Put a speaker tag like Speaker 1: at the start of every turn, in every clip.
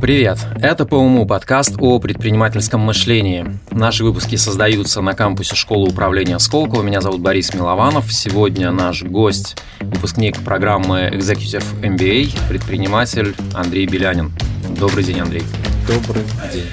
Speaker 1: Привет! Это по уму подкаст о предпринимательском мышлении. Наши выпуски создаются на кампусе школы управления Сколково. Меня зовут Борис Милованов. Сегодня наш гость, выпускник программы Executive MBA, предприниматель Андрей Белянин. Добрый день, Андрей.
Speaker 2: Добрый день.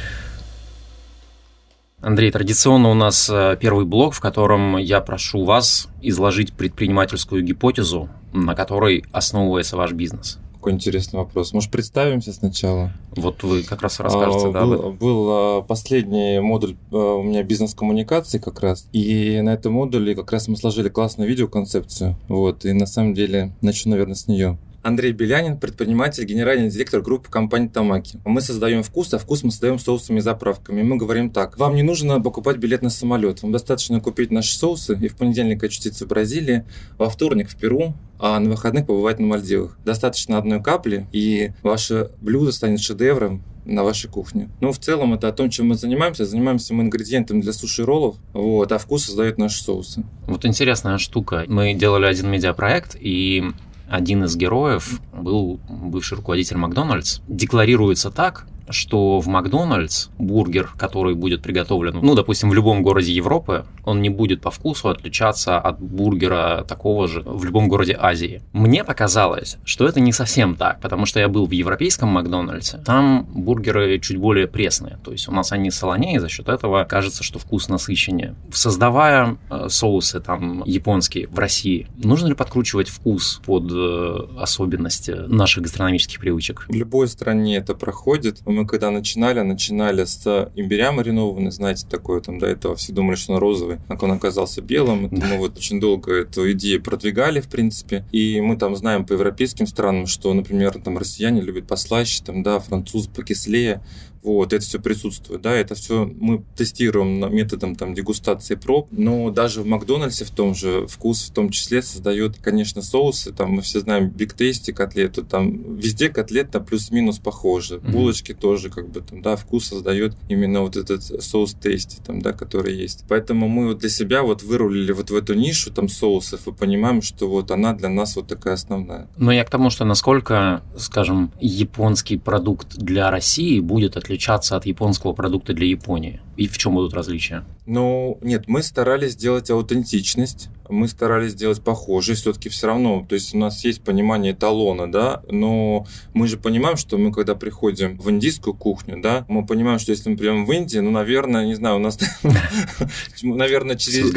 Speaker 1: Андрей, традиционно у нас э, первый блок, в котором я прошу вас изложить предпринимательскую гипотезу, на которой основывается ваш бизнес.
Speaker 2: Какой интересный вопрос. Может, представимся сначала?
Speaker 1: Вот вы как раз расскажете,
Speaker 2: а,
Speaker 1: да?
Speaker 2: Был, был а, последний модуль а, у меня бизнес-коммуникации как раз, и на этом модуле как раз мы сложили классную видеоконцепцию, вот, и на самом деле начну, наверное, с нее. Андрей Белянин, предприниматель, генеральный директор группы компании Тамаки. Мы создаем вкус, а вкус мы создаем соусами и заправками. Мы говорим так. Вам не нужно покупать билет на самолет. Вам достаточно купить наши соусы и в понедельник очутиться в Бразилии, во вторник в Перу, а на выходных побывать на Мальдивах. Достаточно одной капли, и ваше блюдо станет шедевром на вашей кухне. Ну, в целом, это о том, чем мы занимаемся. Занимаемся мы ингредиентами для суши-роллов, вот, а вкус создают наши соусы.
Speaker 1: Вот интересная штука. Мы делали один медиапроект, и один из героев был бывший руководитель Макдональдс. Декларируется так, что в Макдональдс бургер, который будет приготовлен, ну, допустим, в любом городе Европы, он не будет по вкусу отличаться от бургера такого же в любом городе Азии. Мне показалось, что это не совсем так, потому что я был в европейском Макдональдсе, там бургеры чуть более пресные, то есть у нас они солонее, за счет этого кажется, что вкус насыщеннее. Создавая э, соусы там японские в России, нужно ли подкручивать вкус под э, особенности наших гастрономических привычек?
Speaker 2: В любой стране это проходит мы когда начинали, начинали с имбиря маринованный, знаете, такое там до этого все думали, что он розовый, как он оказался белым. Это мы вот очень долго эту идею продвигали, в принципе. И мы там знаем по европейским странам, что, например, там россияне любят послаще, там, да, французы покислее. Вот, это все присутствует, да, это все мы тестируем методом там дегустации проб, но даже в Макдональдсе в том же вкус в том числе создает, конечно, соусы, там мы все знаем биг тести котлету, там везде котлета плюс-минус похожи, mm-hmm. булочки тоже как бы там, да, вкус создает именно вот этот соус тести там, да, который есть. Поэтому мы вот для себя вот вырулили вот в эту нишу там соусов и понимаем, что вот она для нас вот такая основная.
Speaker 1: Но я к тому, что насколько, скажем, японский продукт для России будет отличаться отличаться от японского продукта для Японии? И в чем будут различия?
Speaker 2: Ну, нет, мы старались сделать аутентичность, мы старались сделать похожие, все-таки все равно, то есть у нас есть понимание эталона, да, но мы же понимаем, что мы когда приходим в индийскую кухню, да, мы понимаем, что если мы придем в Индию, ну, наверное, не знаю, у нас, наверное, через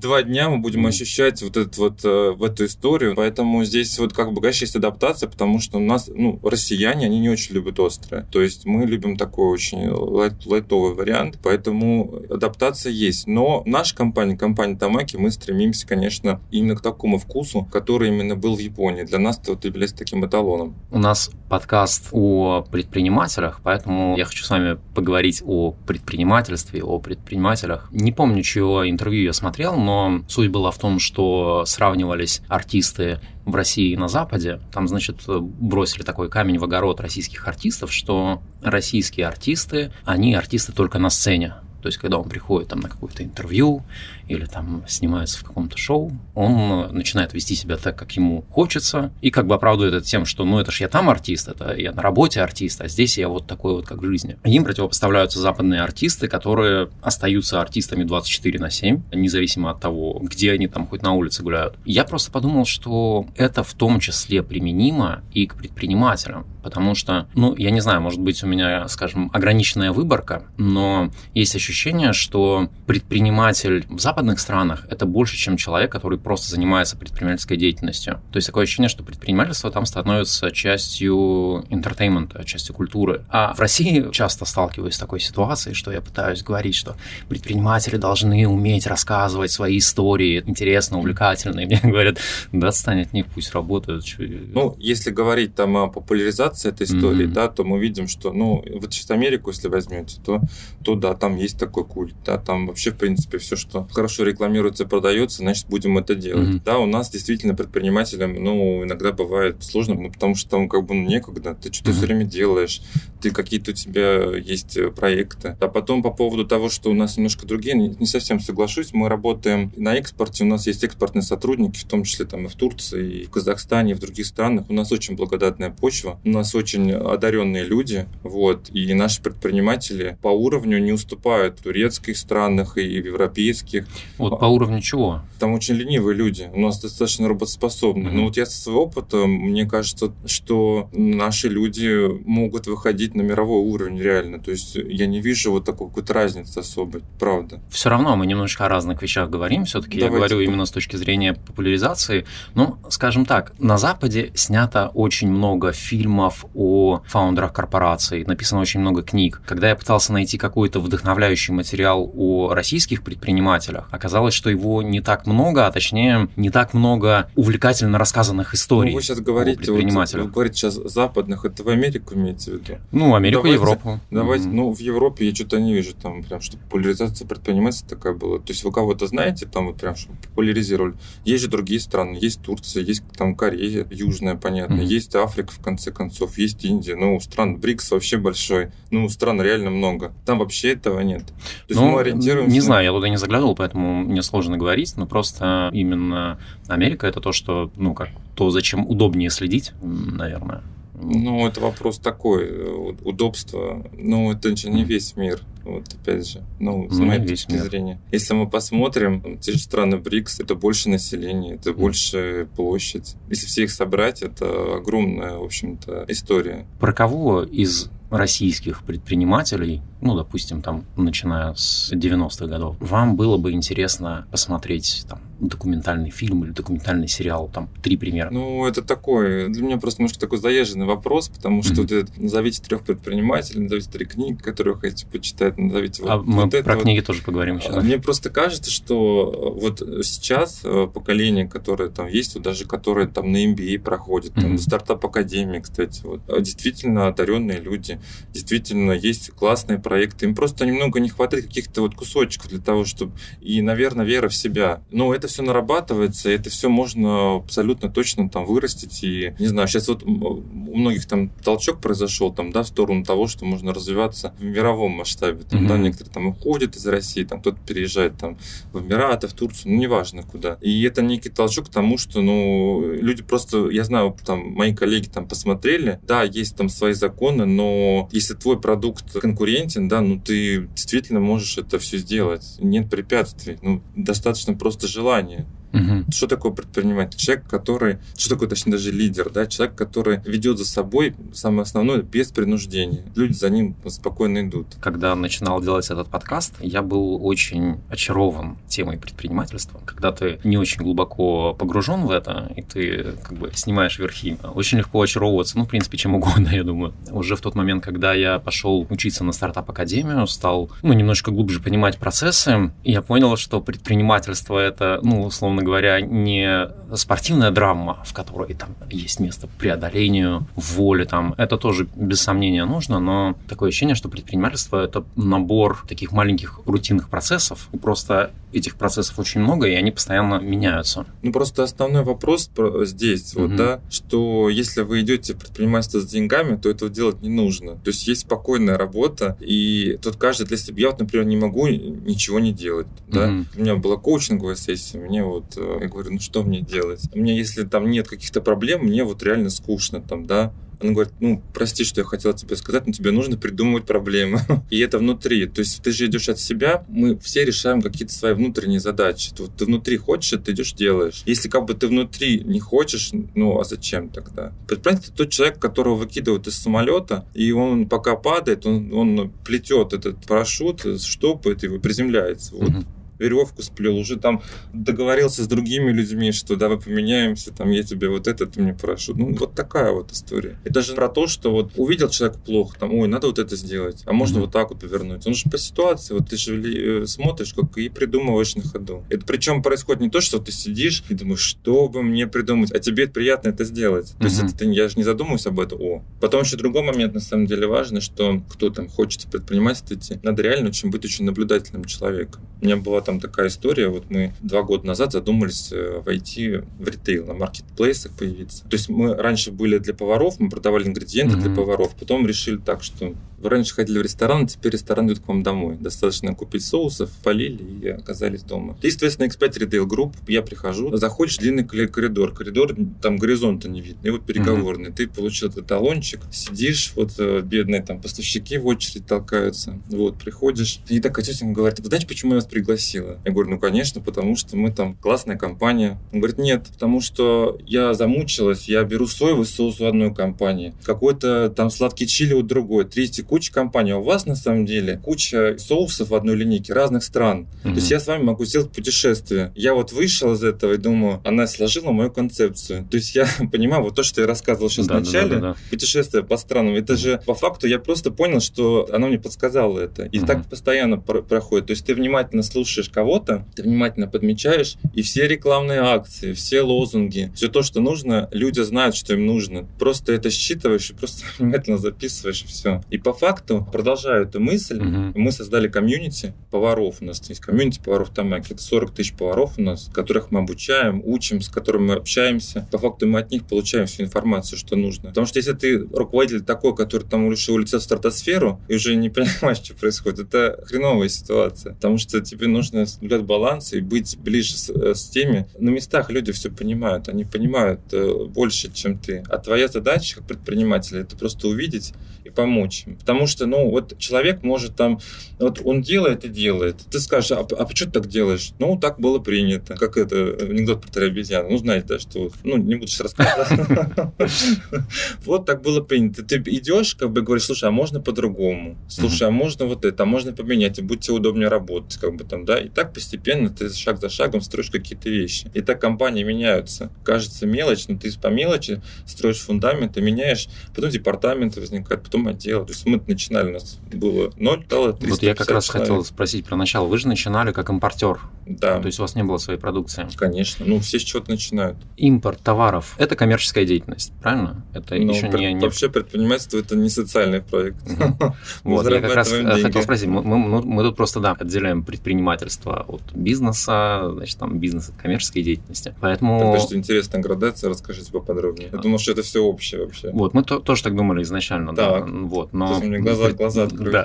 Speaker 2: два дня мы будем ощущать вот эту вот э, в эту историю, поэтому здесь вот как бы, конечно, есть адаптация, потому что у нас, ну, россияне, они не очень любят острое, то есть мы любим такой очень лайтовый вариант, поэтому адаптация есть, но наша компания, компания Тамаки, мы стремимся, конечно, именно к такому вкусу, который именно был в Японии. Для нас это вот является таким эталоном.
Speaker 1: У нас подкаст о предпринимателях, поэтому я хочу с вами поговорить о предпринимательстве, о предпринимателях. Не помню, чье интервью я смотрел, но суть была в том, что сравнивались артисты в России и на Западе. Там, значит, бросили такой камень в огород российских артистов, что российские артисты, они артисты только на сцене. То есть, когда он приходит там на какое-то интервью или там снимается в каком-то шоу, он начинает вести себя так, как ему хочется, и как бы оправдывает это тем, что ну это ж я там артист, это я на работе артист, а здесь я вот такой вот, как в жизни. Им противопоставляются западные артисты, которые остаются артистами 24 на 7, независимо от того, где они там хоть на улице гуляют. Я просто подумал, что это в том числе применимо и к предпринимателям, потому что, ну, я не знаю, может быть, у меня, скажем, ограниченная выборка, но есть ощущение, ощущение, что предприниматель в западных странах это больше, чем человек, который просто занимается предпринимательской деятельностью. То есть такое ощущение, что предпринимательство там становится частью интертеймента, частью культуры. А в России часто сталкиваюсь с такой ситуацией, что я пытаюсь говорить, что предприниматели должны уметь рассказывать свои истории интересно, увлекательно. И мне говорят, да, отстань от них, пусть работают.
Speaker 2: Ну, если говорить там о популяризации этой истории, mm-hmm. да, то мы видим, что, ну, вот сейчас Америку, если возьмете, то, то да, там есть такой культ, да, там вообще, в принципе, все, что хорошо рекламируется, продается, значит, будем это делать. Mm-hmm. Да, у нас действительно предпринимателям, ну, иногда бывает сложно, ну, потому что там как бы ну, некогда, ты что-то mm-hmm. все время делаешь, ты какие-то у тебя есть э, проекты. А потом по поводу того, что у нас немножко другие, не, не совсем соглашусь, мы работаем на экспорте, у нас есть экспортные сотрудники, в том числе там и в Турции, и в Казахстане, и в других странах. У нас очень благодатная почва, у нас очень одаренные люди, вот, и наши предприниматели по уровню не уступают в турецких странах и в европейских.
Speaker 1: Вот по уровню чего?
Speaker 2: Там очень ленивые люди, у нас достаточно работоспособные. Mm-hmm. Но вот я со своего опыта, мне кажется, что наши люди могут выходить на мировой уровень реально. То есть я не вижу вот такой какой-то разницы особой, правда.
Speaker 1: Все равно мы немножко о разных вещах говорим. Все-таки я говорю именно с точки зрения популяризации. Ну, скажем так, на Западе снято очень много фильмов о фаундерах корпораций, написано очень много книг. Когда я пытался найти какой-то вдохновляющий материал о российских предпринимателях, оказалось, что его не так много, а точнее не так много увлекательно рассказанных историй. Ну,
Speaker 2: вы сейчас говорите, вот, вы говорите сейчас западных, это в Америку имеете в виду?
Speaker 1: Ну, Америку давайте, Европу.
Speaker 2: Давайте, mm-hmm. ну, в Европе я что-то не вижу там прям, что популяризация предпринимательства такая была. То есть вы кого-то знаете, там вот прям, что популяризировали. Есть же другие страны, есть Турция, есть там Корея, Южная, понятно, mm-hmm. есть Африка, в конце концов, есть Индия, ну, стран БРИКС вообще большой, ну, стран реально много. Там вообще этого нет. То
Speaker 1: есть ну, мы ориентируемся... Не знаю, я туда не заглядывал, поэтому мне сложно говорить, но просто именно Америка это то, что, ну, как то, зачем удобнее следить, наверное.
Speaker 2: Ну, это вопрос такой, э, удобство. Ну, это же не весь мир. Вот опять же, ну, с ну, моей точки мир. зрения. Если мы посмотрим, те же страны БРИКС, это больше населения, это mm. больше площадь. Если всех собрать, это огромная, в общем-то, история.
Speaker 1: Про кого из российских предпринимателей, ну, допустим, там, начиная с 90-х годов, вам было бы интересно посмотреть там документальный фильм или документальный сериал, там, три примера?
Speaker 2: Ну, это такой, для меня просто немножко такой заезженный вопрос, потому что mm-hmm. вот назовите трех предпринимателей, назовите три книги, которые вы хотите почитать, назовите
Speaker 1: вот, а вот мы это про вот. книги тоже поговорим еще.
Speaker 2: А, мне просто кажется, что вот сейчас э, поколение, которое там есть, вот даже которое там на MBA проходит, там, mm-hmm. стартап-академии, кстати, вот, действительно одаренные люди, действительно есть классные проекты. Им просто немного не хватает каких-то вот кусочков для того, чтобы... И, наверное, вера в себя. Но это все нарабатывается, это все можно абсолютно точно там вырастить. И, не знаю, сейчас вот у многих там толчок произошел там, да, в сторону того, что можно развиваться в мировом масштабе. Там, mm-hmm. да, некоторые там уходят из России, там кто-то переезжает там в Эмираты, в Турцию, ну, неважно куда. И это некий толчок к тому, что, ну, люди просто, я знаю, там, мои коллеги там посмотрели, да, есть там свои законы, но если твой продукт конкурентен, да, ну ты действительно можешь это все сделать. Нет препятствий. Ну, достаточно просто желания желание. Угу. Что такое предприниматель? Человек, который, что такое, точнее, даже лидер, да, человек, который ведет за собой, самое основное, без принуждения. Люди за ним спокойно идут.
Speaker 1: Когда начинал делать этот подкаст, я был очень очарован темой предпринимательства. Когда ты не очень глубоко погружен в это, и ты как бы снимаешь верхи, очень легко очаровываться, ну, в принципе, чем угодно, я думаю. Уже в тот момент, когда я пошел учиться на стартап-академию, стал, ну, немножко глубже понимать процессы, я понял, что предпринимательство — это, ну, условно говоря, не спортивная драма, в которой там есть место преодолению, воли, там, это тоже без сомнения нужно, но такое ощущение, что предпринимательство – это набор таких маленьких рутинных процессов, и просто этих процессов очень много, и они постоянно меняются.
Speaker 2: Ну, просто основной вопрос здесь, угу. вот, да, что если вы идете в предпринимательство с деньгами, то этого делать не нужно. То есть есть спокойная работа, и тут каждый для себя, я вот, например, не могу ничего не делать, да. Угу. У меня была коучинговая сессия, мне вот Э, я говорю, ну что мне делать? Мне, если там нет каких-то проблем, мне вот реально скучно там, да. Она говорит, ну, прости, что я хотела тебе сказать, но тебе нужно придумывать проблемы. И это внутри. То есть ты же идешь от себя, мы все решаем какие-то свои внутренние задачи. Вот ты внутри хочешь, ты идешь делаешь. Если как бы ты внутри не хочешь, ну, а зачем тогда? Предприниматель тот человек, которого выкидывают из самолета, и он пока падает, он, он плетет этот парашют, штопает его, приземляется. Вот. Угу веревку сплел, уже там договорился с другими людьми, что давай поменяемся, там я тебе вот это, ты мне прошу. Ну, вот такая вот история. Это же про то, что вот увидел человек плохо, там, ой, надо вот это сделать, а можно mm-hmm. вот так вот повернуть. Он же по ситуации, вот ты же э, смотришь, как и придумываешь на ходу. Это причем происходит не то, что ты сидишь и думаешь, что бы мне придумать, а тебе приятно это сделать. То mm-hmm. есть это, я же не задумываюсь об этом. О. Потом еще другой момент, на самом деле, важный, что кто там хочет предпринимательство идти, надо реально очень быть очень наблюдательным человеком. У меня была там такая история, вот мы два года назад задумались э, войти в ритейл, на маркетплейсах появиться. То есть мы раньше были для поваров, мы продавали ингредиенты mm-hmm. для поваров, потом решили так, что вы раньше ходили в ресторан, теперь ресторан идет к вам домой. Достаточно купить соусов, полили и оказались дома. И, соответственно, X5 Retail Group, я прихожу, заходишь в длинный коридор. Коридор, там горизонта не видно, и вот переговорный. Mm-hmm. Ты получил этот талончик, сидишь, вот э, бедные там поставщики в очередь толкаются. Вот, приходишь, и так тетя говорит, вы знаете, почему я вас пригласила? Я говорю, ну, конечно, потому что мы там классная компания. Он говорит, нет, потому что я замучилась, я беру соевый соус у одной компании, какой-то там сладкий чили у другой, третий куча компаний, а у вас на самом деле куча соусов в одной линейке разных стран. Mm-hmm. То есть я с вами могу сделать путешествие. Я вот вышел из этого и думаю, она сложила мою концепцию. То есть я понимаю, вот то, что я рассказывал сейчас да, в начале, да, да, да. путешествие по странам, это же по факту я просто понял, что она мне подсказала это. И mm-hmm. так постоянно пр- проходит. То есть ты внимательно слушаешь кого-то, ты внимательно подмечаешь, и все рекламные акции, все лозунги, все то, что нужно, люди знают, что им нужно. Просто это считываешь и просто внимательно записываешь, и все. И по факту, продолжаю эту мысль, угу. мы создали комьюнити поваров. У нас есть комьюнити поваров Тамаки. Это 40 тысяч поваров у нас, которых мы обучаем, учим, с которыми мы общаемся. По факту мы от них получаем всю информацию, что нужно. Потому что если ты руководитель такой, который там уже улетел в стратосферу и уже не понимаешь, что происходит, это хреновая ситуация. Потому что тебе нужно соблюдать баланс и быть ближе с, э, с теми. На местах люди все понимают. Они понимают э, больше, чем ты. А твоя задача как предпринимателя это просто увидеть и помочь им. Потому что, ну, вот человек может там, вот он делает и делает. Ты скажешь, а, а почему ты так делаешь? Ну, так было принято. Как это, анекдот про три обезьяны. Ну, знаете, да, что, ну, не буду сейчас рассказывать. Вот так было принято. Ты идешь, как бы говоришь, слушай, а можно по-другому? Слушай, а можно вот это, а можно поменять, и будет тебе удобнее работать, как бы там, да? И так постепенно ты шаг за шагом строишь какие-то вещи. И так компании меняются. Кажется мелочь, но ты по мелочи строишь фундамент, и меняешь, потом департаменты возникают, потом отделы. То есть мы начинали, у нас было 0, стало 350
Speaker 1: Вот я как раз человек. хотел спросить про начало. Вы же начинали как импортер.
Speaker 2: Да.
Speaker 1: То есть у вас не было своей продукции.
Speaker 2: Конечно. Ну, все с чего-то начинают.
Speaker 1: Импорт товаров – это коммерческая деятельность, правильно? Это
Speaker 2: ну,
Speaker 1: еще
Speaker 2: не,
Speaker 1: не...
Speaker 2: Вообще предпринимательство – это не социальный проект.
Speaker 1: Вот, я как раз хотел спросить. Мы тут просто, да, отделяем предпринимательство от бизнеса, значит, там бизнес от коммерческой деятельности. Поэтому...
Speaker 2: Тогда что интересная градация, расскажите поподробнее. Я думал, что это все общее вообще.
Speaker 1: Вот, мы тоже так думали изначально.
Speaker 2: Так.
Speaker 1: Вот, но...
Speaker 2: мне глаза, глаза открыли.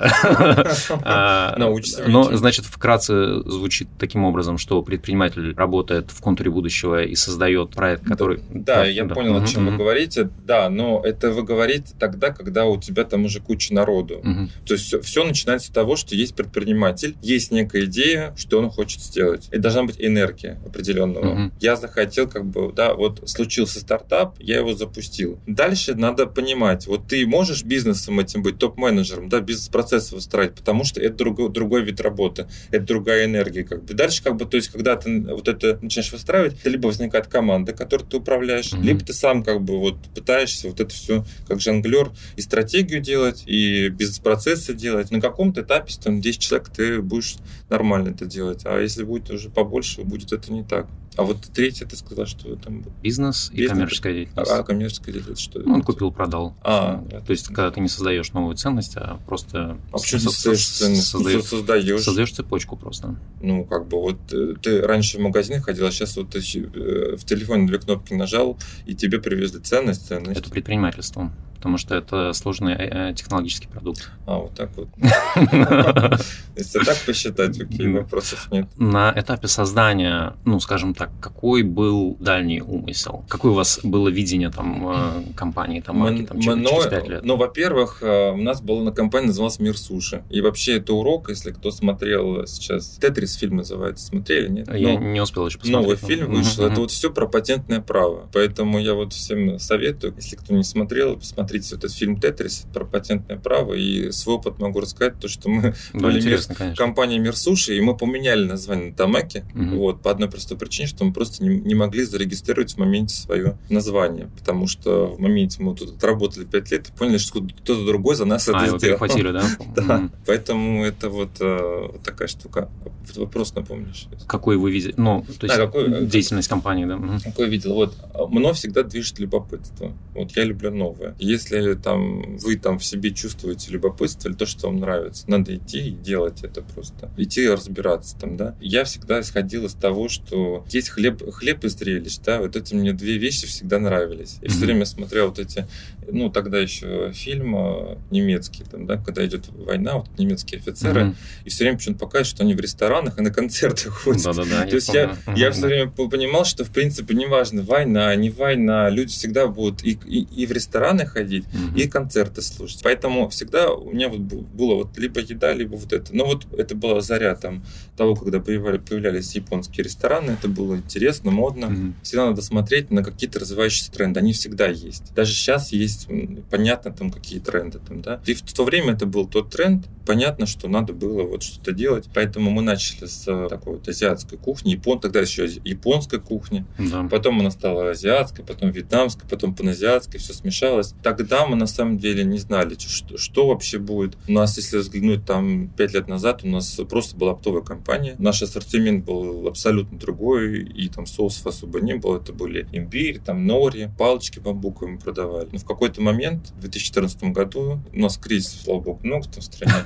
Speaker 1: Да. Научишься. Но, значит, вкратце звучит таким образом, что предприниматель работает в контуре будущего и создает проект, который...
Speaker 2: Да, я понял, о чем вы говорите. Да, но это вы говорите тогда, когда у тебя там уже куча народу. То есть все начинается с того, что есть предприниматель, есть некая идея, что он хочет сделать. И должна быть энергия определенного. Я захотел, как бы, да, вот случился стартап, я его запустил. Дальше надо понимать, вот ты можешь бизнесом этим быть, топ-менеджером, да, бизнес-процессы выстраивать, потому что это другой, другой вид работы, это другая энергия, как бы. Дальше, как бы, то есть, когда ты вот это начинаешь выстраивать, это либо возникает команда, которой ты управляешь, mm-hmm. либо ты сам, как бы, вот пытаешься вот это все, как жонглер, и стратегию делать, и бизнес-процессы делать. На каком-то этапе, там, 10 человек, ты будешь нормально это делать, а если будет уже побольше, будет это не так. А вот третье, ты сказал, что там...
Speaker 1: Бизнес, Бизнес и коммерческая деятельность.
Speaker 2: А, коммерческая деятельность, что
Speaker 1: ну, Он купил, продал. А, То есть, когда ты не создаешь новую ценность, а просто...
Speaker 2: А почему со- создаешь ценность? Создаешь,
Speaker 1: создаешь. Создаешь цепочку просто.
Speaker 2: Ну, как бы, вот э, ты раньше в магазин ходил, а сейчас вот ты э, в телефоне две кнопки нажал, и тебе привезли ценность, ценность.
Speaker 1: Это предпринимательство потому что это сложный э, технологический продукт.
Speaker 2: А, вот так вот. Если так посчитать, окей, вопросов нет.
Speaker 1: На этапе создания, ну, скажем так, какой был дальний умысел? Какое у вас было видение там э, компании, там, марки, там, через 5 лет?
Speaker 2: Ну, во-первых, э, у нас была на компании называлась «Мир суши». И вообще это урок, если кто смотрел сейчас, «Тетрис» фильм называется, смотрели, нет?
Speaker 1: Я не успел еще посмотреть.
Speaker 2: Новый фильм вышел, это вот все про патентное право. Поэтому я вот всем советую, если кто не смотрел, посмотрите посмотрите вот этот фильм «Тетрис» про патентное право, и свой опыт могу рассказать, то, что мы
Speaker 1: Ну,
Speaker 2: были мир-
Speaker 1: конечно.
Speaker 2: компания «Мир Суши», и мы поменяли название на Тамаки,
Speaker 1: Мгм.
Speaker 2: вот, по одной простой причине, что мы просто не, не могли зарегистрировать в моменте свое название, потому что в моменте мы тут отработали пять лет и поняли, что кто-то другой за нас
Speaker 1: А,
Speaker 2: это
Speaker 1: его
Speaker 2: сделал.
Speaker 1: перехватили, да?
Speaker 2: Да, поэтому это вот, э, такая штука. Вопрос напомнишь?
Speaker 1: Какой вы видите? Ну, то есть
Speaker 2: А, какой-
Speaker 1: деятельность компании, да?
Speaker 2: Какой видел? Вот мной всегда движет любопытство. Вот я люблю новое. Если там вы там в себе чувствуете любопытство или то, что вам нравится, надо идти и делать это просто. Идти разбираться там, да. Я всегда исходил из того, что есть хлеб, хлеб и зрелищ, да. Вот эти мне две вещи всегда нравились. И все время смотрел вот эти, ну, тогда еще фильм э, немецкий, там, да, когда идет война, вот немецкие офицеры,
Speaker 1: Мгм.
Speaker 2: и все время почему-то показывают, что они в ресторанах и на концертах ходят.
Speaker 1: Да-да-да.
Speaker 2: То есть я,
Speaker 1: помню.
Speaker 2: я
Speaker 1: Мгм,
Speaker 2: все время по- понимал, что в принципе неважно, война, не война, люди всегда будут и, и, и в рестораны ходить,
Speaker 1: Мгм.
Speaker 2: и концерты слушать. Поэтому всегда у меня вот было вот либо еда, либо вот это. Но вот это была заря там того, когда появлялись японские рестораны, это было интересно, модно.
Speaker 1: Мгм.
Speaker 2: Всегда надо смотреть на какие-то развивающиеся тренды. Они всегда есть. Даже сейчас есть, понятно, там какие тренды там, да. И в то время это был тот тренд. Понятно, что надо было вот что-то делать. Поэтому мы начали с э, такой вот азиатской кухни. Япон, тогда еще японская кухня.
Speaker 1: Да.
Speaker 2: Потом она стала азиатской, потом вьетнамской, потом паназиатской, все смешалось. Тогда мы на самом деле не знали, что, что вообще будет. У нас, если взглянуть там пять лет назад, у нас просто была оптовая компания. Наш ассортимент был абсолютно другой, и там соусов особо не было. Это были имбирь, там нори, палочки бамбуковые мы продавали. Но в какой-то момент, в 2014 году, у нас кризис, слава богу, много там в стране.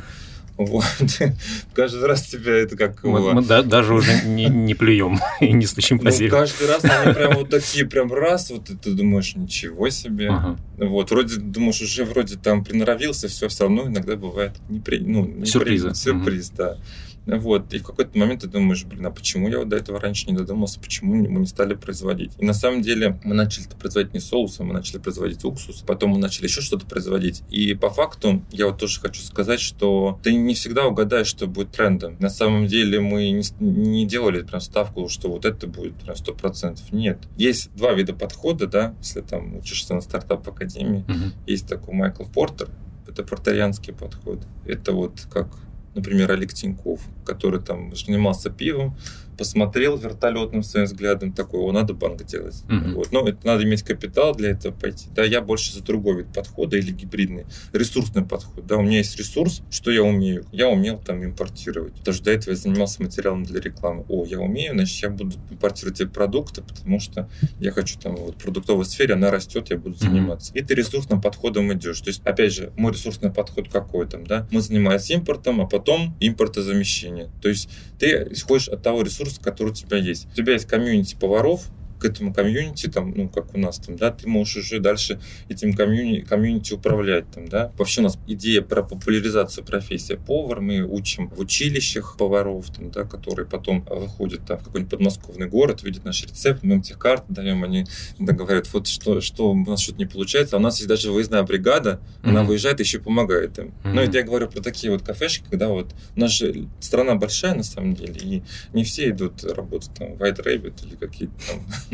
Speaker 2: Вот. Каждый раз тебя это как...
Speaker 1: Мы,
Speaker 2: его-
Speaker 1: мы да- даже уже не, не плюем и не стучим по
Speaker 2: ну, каждый раз они прям вот такие, прям раз, вот и ты думаешь, ничего себе.
Speaker 1: Ага.
Speaker 2: Вот, вроде, думаешь, уже вроде там приноровился, все, все равно иногда бывает непри... ну, непри-
Speaker 1: Сюрпризы.
Speaker 2: Сюрприз, да. Вот, и в какой-то момент ты думаешь, блин, а почему я вот до этого раньше не додумался, почему мы не стали производить? И на самом деле мы начали это производить не соусом, мы начали производить уксус, потом мы начали еще что-то производить. И по факту я вот тоже хочу сказать, что ты не всегда угадаешь, что будет трендом. На самом деле мы не, делали прям ставку, что вот это будет прям сто процентов. Нет. Есть два вида подхода, да, если там учишься на стартап-академии.
Speaker 1: Мгм.
Speaker 2: Есть такой Майкл Портер, это портерианский подход. Это вот как, например, Олег Тиньков, который там занимался пивом, посмотрел вертолетным своим взглядом, такой, о, надо банк делать.
Speaker 1: Мгм.
Speaker 2: Вот. Но это надо иметь капитал для этого пойти. Да, я больше за другой вид подхода или гибридный, ресурсный подход. Да, у меня есть ресурс, что я умею? Я умел там импортировать. Даже до этого я занимался материалом для рекламы. О, я умею, значит, я буду импортировать эти продукты, потому что я хочу там вот продуктовой сфере, она растет, я буду заниматься. И ты ресурсным подходом идешь. То есть, опять же, мой ресурсный подход какой там, да? Мы занимаемся импортом, а потом импортозамещение. То есть ты исходишь от того ресурса, который у тебя есть. У тебя есть комьюнити поваров, к этому комьюнити, там, ну, как у нас там, да, ты можешь уже дальше этим комьюни, комьюнити управлять, там, да. Вообще у нас идея про популяризацию профессии повар, мы учим в училищах поваров, там, да, которые потом выходят там, в какой-нибудь подмосковный город, видят наш рецепт, мы им те карты даем, они да, говорят, вот что, что у нас что-то не получается, а у нас есть даже выездная бригада, она
Speaker 1: Мгм.
Speaker 2: выезжает и еще помогает им.
Speaker 1: Мгм.
Speaker 2: Ну, это я говорю про такие вот кафешки, когда вот у нас же страна большая на самом деле, и не все идут работать там в White Rabbit или какие-то там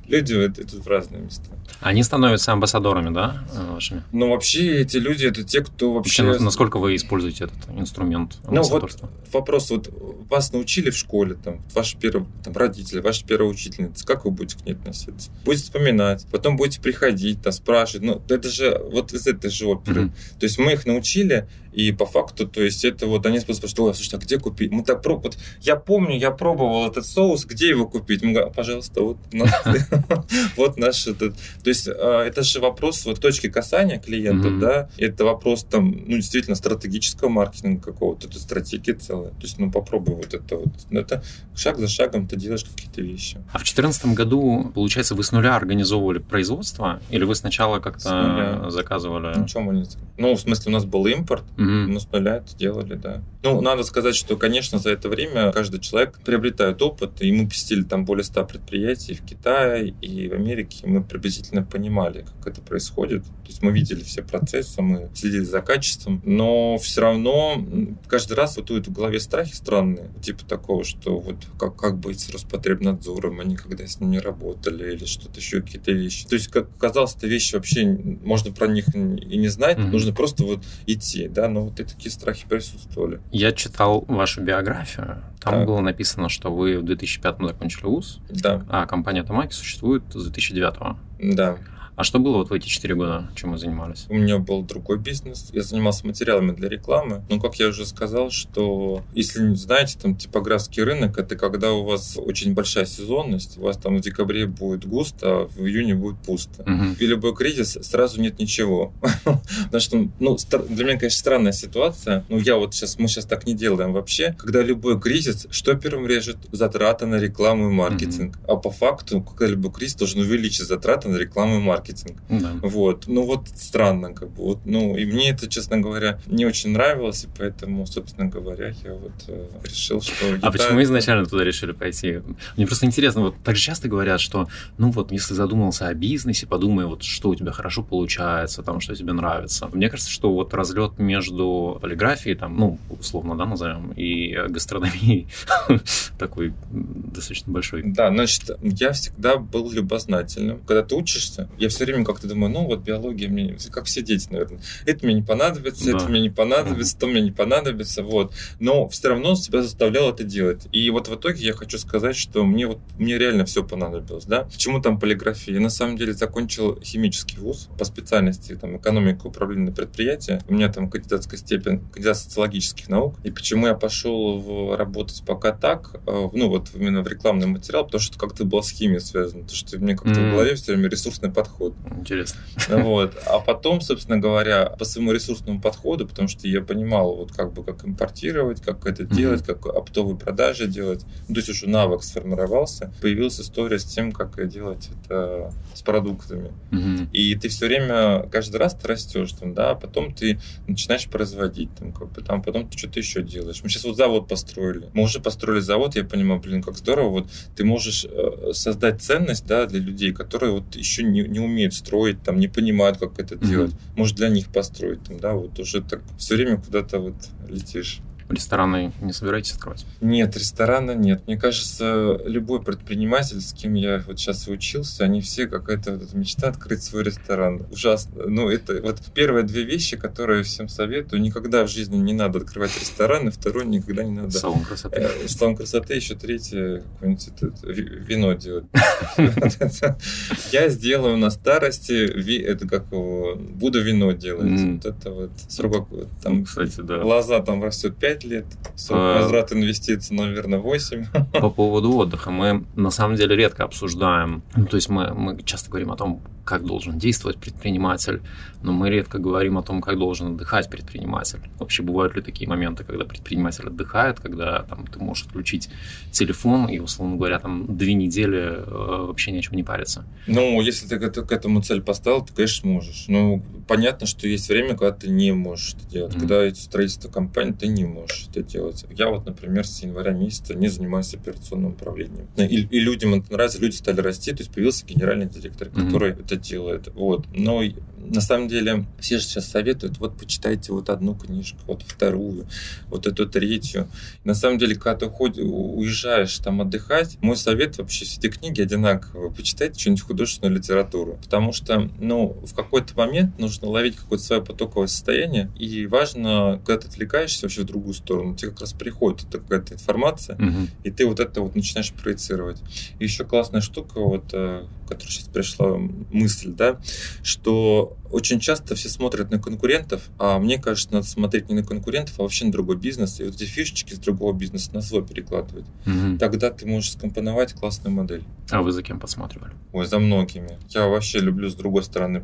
Speaker 2: люди идут в разные места.
Speaker 1: Они становятся амбассадорами, да, э, вашими?
Speaker 2: Но вообще эти люди это те, кто
Speaker 1: Вообще,
Speaker 2: вообще...
Speaker 1: на- насколько вы используете этот инструмент
Speaker 2: Ну вот вопрос, вот вас научили в школе, там, ваши первые там, родители, ваша первая учительница, как вы будете к ней относиться? Будете вспоминать, потом будете приходить, там, спрашивать, ну, это же вот из этой же оперы.
Speaker 1: Мгм.
Speaker 2: То есть мы их научили, и по факту, то есть это вот они спрашивают, что, «Ой, слушай, а где купить? Мы так проб... вот я помню, я пробовал этот соус, где его купить? Мы говорим, пожалуйста, вот вот наш этот. То есть а, это же вопрос вот точки касания клиентов,
Speaker 1: Мгм.
Speaker 2: да, это вопрос там, ну, действительно, стратегического маркетинга какого-то, это стратегия целая. То есть, ну, попробуй вот это вот. Ну, Это шаг за шагом ты делаешь какие-то вещи.
Speaker 1: А в 2014 году, получается, вы с нуля организовывали производство? Или вы сначала как-то заказывали?
Speaker 2: Ну, чем мы не... Ну, в смысле, у нас был импорт. Мы с нуля это делали, да. Ну, надо сказать, что, конечно, за это время каждый человек приобретает опыт, и мы посетили там более 100 предприятий в Китае, И в Америке, мы приблизительно понимали, как это происходит. То есть мы видели все процессы, мы следили за качеством, но все равно каждый раз вот в голове страхи странные, типа такого, что вот как, как быть с Роспотребнадзором, они когда с ним не работали или что-то еще, какие-то вещи. То есть, как казалось, это вещи вообще, можно про них и не знать, mm-hmm. нужно просто вот идти, да, но вот и такие страхи присутствовали.
Speaker 1: Я читал вашу биографию, там так. было написано, что вы в 2005 закончили ВУЗ,
Speaker 2: да.
Speaker 1: а компания Тамаки существует с 2009.
Speaker 2: Да.
Speaker 1: А что было вот в эти четыре года, чем вы занимались?
Speaker 2: У меня был другой бизнес. Я занимался материалами для рекламы. Но, как я уже сказал, что если знаете, там типографский рынок, это когда у вас очень большая сезонность, у вас там в декабре будет густо, а в июне будет пусто. Угу. И любой кризис сразу нет ничего. Потому что, ну, для меня, конечно, странная ситуация. Ну, я вот сейчас, мы сейчас так не делаем вообще. Когда любой кризис, что первым режет? Затраты на рекламу и маркетинг. А по факту, когда любой кризис должен увеличить затраты на рекламу и маркетинг маркетинг. Да. Вот. Ну вот странно, как бы. Вот, ну, и мне это, честно говоря, не очень нравилось, и поэтому, собственно говоря, я вот э, решил, что...
Speaker 1: А почему изначально туда решили пойти? Мне просто интересно, вот так же часто говорят, что, ну вот, если задумался о бизнесе, подумай, вот что у тебя хорошо получается, там, что тебе нравится. Мне кажется, что вот разлет между полиграфией, там, ну, условно, да, назовем, и гастрономией такой достаточно большой.
Speaker 2: Да, значит, я всегда был любознательным. Когда ты учишься, я все время как-то думаю, ну вот биология мне, как все дети, наверное, это мне не понадобится, да. это мне не понадобится, то мне не понадобится, вот. Но все равно себя заставлял это делать. И вот в итоге я хочу сказать, что мне вот мне реально все понадобилось, да. Почему там полиграфия? Я на самом деле закончил химический вуз по специальности там экономика управления предприятия. У меня там кандидатская степень, кандидат социологических наук. И почему я пошел в, работать пока так, э, ну вот именно в рекламный материал, потому что как-то было с химией связано, потому что мне как-то mm-hmm. в голове все время ресурсный подход подход.
Speaker 1: Интересно.
Speaker 2: Вот. А потом, собственно говоря, по своему ресурсному подходу, потому что я понимал, вот как бы как импортировать, как это делать, как оптовые продажи делать. Ну, то есть уже навык сформировался. Появилась история с тем, как делать это с продуктами. И ты все время, каждый раз ты растешь там, да, а потом ты начинаешь производить там, как бы, там, потом ты что-то еще делаешь. Мы сейчас вот завод построили. Мы уже построили завод, я понимаю, блин, как здорово, вот ты можешь э, создать ценность, да, для людей, которые вот еще не, не умеют строить, там, не понимают, как это mm-hmm. делать. Может, для них построить, там, да, вот уже так все время куда-то вот летишь.
Speaker 1: Рестораны не собираетесь открывать?
Speaker 2: Нет, ресторана нет. Мне кажется, любой предприниматель, с кем я вот сейчас учился, они все какая-то вот мечта открыть свой ресторан. Ужасно. Ну, это вот первые две вещи, которые всем советую. Никогда в жизни не надо открывать ресторан, и второй никогда не надо...
Speaker 1: Салон красоты.
Speaker 2: Э, салон красоты, еще третье, какое-нибудь вино делать. Я сделаю на старости, это как буду вино делать. Вот это вот срок, там, Кстати, да. лоза там растет 5 5 лет, срок а... возврат инвестиций, наверное, 8.
Speaker 1: По поводу отдыха мы на самом деле редко обсуждаем. Ну, то есть мы, мы часто говорим о том, как должен действовать предприниматель, но мы редко говорим о том, как должен отдыхать предприниматель. Вообще бывают ли такие моменты, когда предприниматель отдыхает, когда там, ты можешь отключить телефон и, условно говоря, там две недели э, вообще ни о чем не париться?
Speaker 2: Ну, если ты к, этому цель поставил, ты, конечно, можешь. Ну, понятно, что есть время, когда ты не можешь это делать. Mm-hmm. Когда строительство компании, ты не можешь это делать. Я вот, например, с января месяца не занимаюсь операционным управлением. И, и людям это нравится, люди стали расти, то есть появился генеральный директор, mm-hmm. который это делает. Вот. Но на самом деле все же сейчас советуют, вот почитайте вот одну книжку, вот вторую, вот эту третью. На самом деле, когда ты уходишь, уезжаешь там отдыхать, мой совет вообще все эти книги одинаковые. Почитайте что-нибудь художественную литературу. Потому что, ну, в какой-то момент нужно ловить какое-то свое потоковое состояние, и важно, когда ты отвлекаешься вообще в другую сторону, тебе как раз приходит эта какая-то информация, угу. и ты вот это вот начинаешь проецировать. И еще классная штука, вот, э, которая сейчас пришла мысль, да, что очень часто все смотрят на конкурентов, а мне кажется, надо смотреть не на конкурентов, а вообще на другой бизнес, и вот эти фишечки с другого бизнеса на свой перекладывать. Угу. Тогда ты можешь скомпоновать классную модель.
Speaker 1: А вы за кем посматривали?
Speaker 2: Ой, за многими. Я вообще люблю с другой стороны